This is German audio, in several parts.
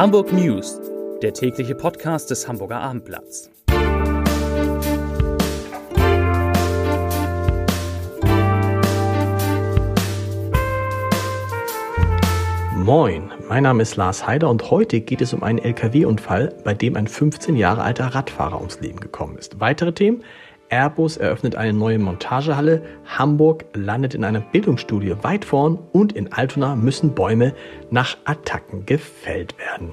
Hamburg News, der tägliche Podcast des Hamburger Abendblatts. Moin, mein Name ist Lars Heider und heute geht es um einen Lkw-Unfall, bei dem ein 15 Jahre alter Radfahrer ums Leben gekommen ist. Weitere Themen? Airbus eröffnet eine neue Montagehalle, Hamburg landet in einer Bildungsstudie weit vorn und in Altona müssen Bäume nach Attacken gefällt werden.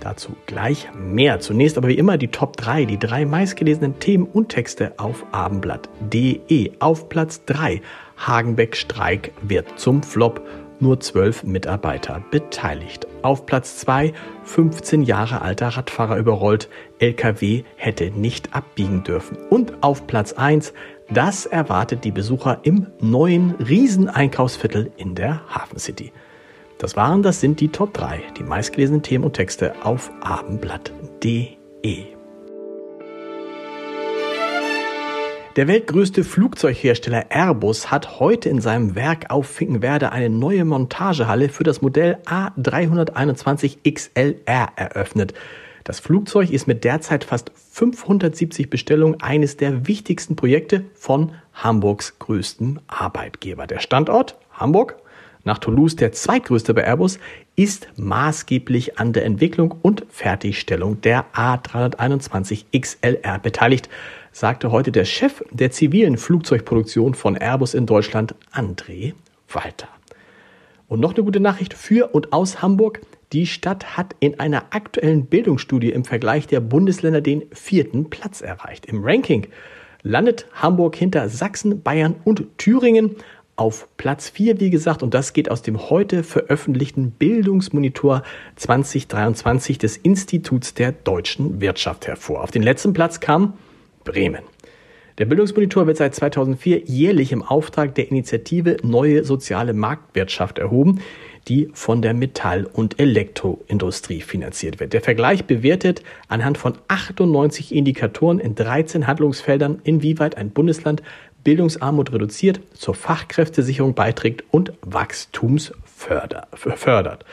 Dazu gleich mehr. Zunächst aber wie immer die Top 3, die drei meistgelesenen Themen und Texte auf abendblatt.de. Auf Platz 3 Hagenbeck-Streik wird zum Flop nur zwölf Mitarbeiter beteiligt. Auf Platz 2 15 Jahre alter Radfahrer überrollt, LKW hätte nicht abbiegen dürfen. Und auf Platz 1 das erwartet die Besucher im neuen Rieseneinkaufsviertel in der Hafen City. Das waren, das sind die Top 3, die meistgelesenen Themen und Texte auf abendblatt.de. Der weltgrößte Flugzeughersteller Airbus hat heute in seinem Werk auf Finkenwerder eine neue Montagehalle für das Modell A321 XLR eröffnet. Das Flugzeug ist mit derzeit fast 570 Bestellungen eines der wichtigsten Projekte von Hamburgs größtem Arbeitgeber. Der Standort Hamburg, nach Toulouse der zweitgrößte bei Airbus, ist maßgeblich an der Entwicklung und Fertigstellung der A321 XLR beteiligt sagte heute der Chef der zivilen Flugzeugproduktion von Airbus in Deutschland, André Walter. Und noch eine gute Nachricht für und aus Hamburg. Die Stadt hat in einer aktuellen Bildungsstudie im Vergleich der Bundesländer den vierten Platz erreicht. Im Ranking landet Hamburg hinter Sachsen, Bayern und Thüringen auf Platz 4, wie gesagt, und das geht aus dem heute veröffentlichten Bildungsmonitor 2023 des Instituts der deutschen Wirtschaft hervor. Auf den letzten Platz kam Bremen. Der Bildungsmonitor wird seit 2004 jährlich im Auftrag der Initiative Neue Soziale Marktwirtschaft erhoben, die von der Metall- und Elektroindustrie finanziert wird. Der Vergleich bewertet anhand von 98 Indikatoren in 13 Handlungsfeldern, inwieweit ein Bundesland Bildungsarmut reduziert, zur Fachkräftesicherung beiträgt und Wachstums fördert.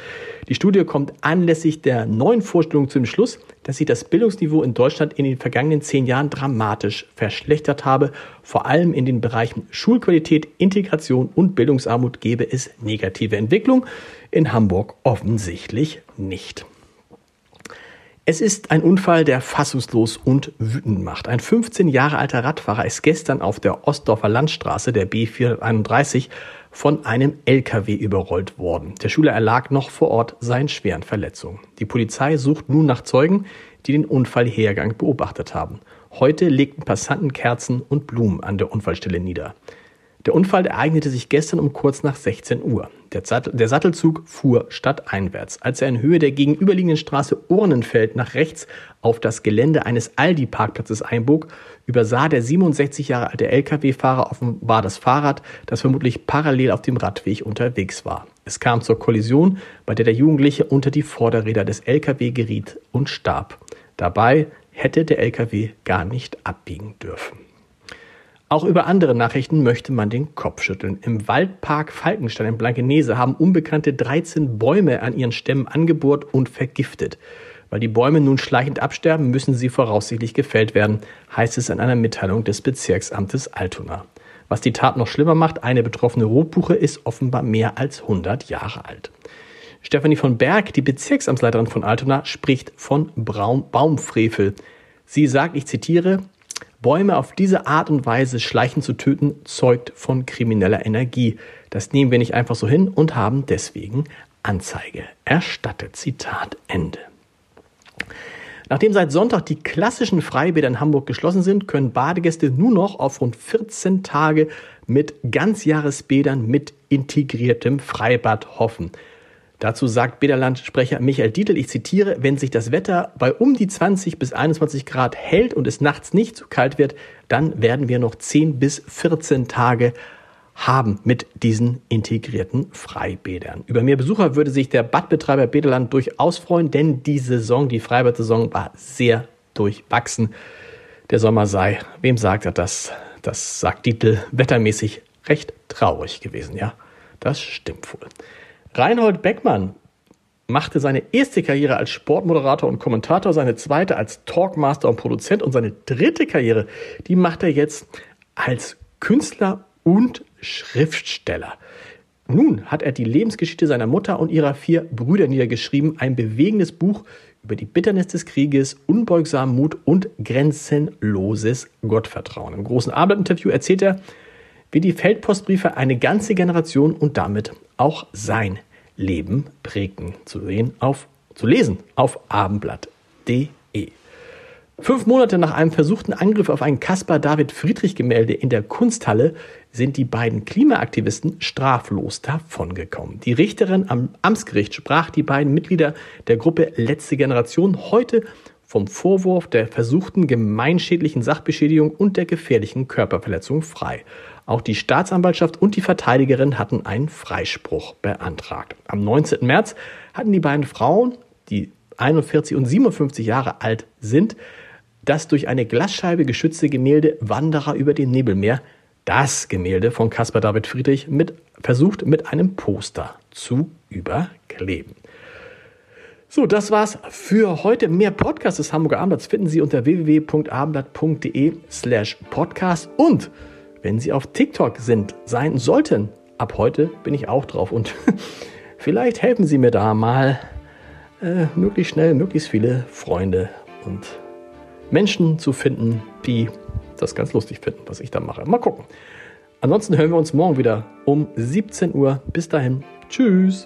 Die Studie kommt anlässlich der neuen Vorstellung zum Schluss, dass sich das Bildungsniveau in Deutschland in den vergangenen zehn Jahren dramatisch verschlechtert habe. Vor allem in den Bereichen Schulqualität, Integration und Bildungsarmut gebe es negative Entwicklung. In Hamburg offensichtlich nicht. Es ist ein Unfall, der fassungslos und wütend macht. Ein 15 Jahre alter Radfahrer ist gestern auf der Ostdorfer Landstraße der B431 von einem LKW überrollt worden. Der Schüler erlag noch vor Ort seinen schweren Verletzungen. Die Polizei sucht nun nach Zeugen, die den Unfallhergang beobachtet haben. Heute legten Passanten Kerzen und Blumen an der Unfallstelle nieder. Der Unfall ereignete sich gestern um kurz nach 16 Uhr. Der, der Sattelzug fuhr stadteinwärts. Als er in Höhe der gegenüberliegenden Straße Urnenfeld nach rechts auf das Gelände eines Aldi-Parkplatzes einbog, übersah der 67 Jahre alte Lkw-Fahrer offenbar das Fahrrad, das vermutlich parallel auf dem Radweg unterwegs war. Es kam zur Kollision, bei der der Jugendliche unter die Vorderräder des Lkw geriet und starb. Dabei hätte der Lkw gar nicht abbiegen dürfen. Auch über andere Nachrichten möchte man den Kopf schütteln. Im Waldpark Falkenstein in Blankenese haben Unbekannte 13 Bäume an ihren Stämmen angebohrt und vergiftet. Weil die Bäume nun schleichend absterben, müssen sie voraussichtlich gefällt werden, heißt es in einer Mitteilung des Bezirksamtes Altona. Was die Tat noch schlimmer macht, eine betroffene Rotbuche ist offenbar mehr als 100 Jahre alt. Stefanie von Berg, die Bezirksamtsleiterin von Altona, spricht von Braun Baumfrevel. Sie sagt, ich zitiere, Bäume auf diese Art und Weise schleichend zu töten, zeugt von krimineller Energie. Das nehmen wir nicht einfach so hin und haben deswegen Anzeige erstattet. Zitat Ende. Nachdem seit Sonntag die klassischen Freibäder in Hamburg geschlossen sind, können Badegäste nur noch auf rund 14 Tage mit Ganzjahresbädern mit integriertem Freibad hoffen. Dazu sagt Bederland-Sprecher Michael Dietl, ich zitiere, wenn sich das Wetter bei um die 20 bis 21 Grad hält und es nachts nicht zu kalt wird, dann werden wir noch 10 bis 14 Tage haben mit diesen integrierten Freibädern. Über mehr Besucher würde sich der Badbetreiber Bederland durchaus freuen, denn die Saison, die Freibad-Saison war sehr durchwachsen. Der Sommer sei, wem sagt er das? Das sagt Dietl, wettermäßig recht traurig gewesen, ja. Das stimmt wohl. Reinhold Beckmann machte seine erste Karriere als Sportmoderator und Kommentator, seine zweite als Talkmaster und Produzent und seine dritte Karriere, die macht er jetzt als Künstler und Schriftsteller. Nun hat er die Lebensgeschichte seiner Mutter und ihrer vier Brüder niedergeschrieben, ein bewegendes Buch über die Bitternis des Krieges, unbeugsamen Mut und grenzenloses Gottvertrauen. Im großen Abendinterview erzählt er, wie die Feldpostbriefe eine ganze Generation und damit auch sein Leben prägten. Zu sehen auf, zu lesen auf abendblatt.de. Fünf Monate nach einem versuchten Angriff auf ein Caspar David Friedrich Gemälde in der Kunsthalle sind die beiden Klimaaktivisten straflos davongekommen. Die Richterin am Amtsgericht sprach die beiden Mitglieder der Gruppe Letzte Generation heute vom Vorwurf der versuchten gemeinschädlichen Sachbeschädigung und der gefährlichen Körperverletzung frei. Auch die Staatsanwaltschaft und die Verteidigerin hatten einen Freispruch beantragt. Am 19. März hatten die beiden Frauen, die 41 und 57 Jahre alt sind, das durch eine Glasscheibe geschützte Gemälde Wanderer über dem Nebelmeer, das Gemälde von Caspar David Friedrich, mit, versucht mit einem Poster zu überkleben. So, das war's für heute. Mehr Podcasts des Hamburger Abendblatts finden Sie unter www.abendblatt.de slash podcast. Und wenn Sie auf TikTok sind, sein sollten, ab heute bin ich auch drauf. Und vielleicht helfen Sie mir da mal, äh, möglichst schnell, möglichst viele Freunde und Menschen zu finden, die das ganz lustig finden, was ich da mache. Mal gucken. Ansonsten hören wir uns morgen wieder um 17 Uhr. Bis dahin. Tschüss.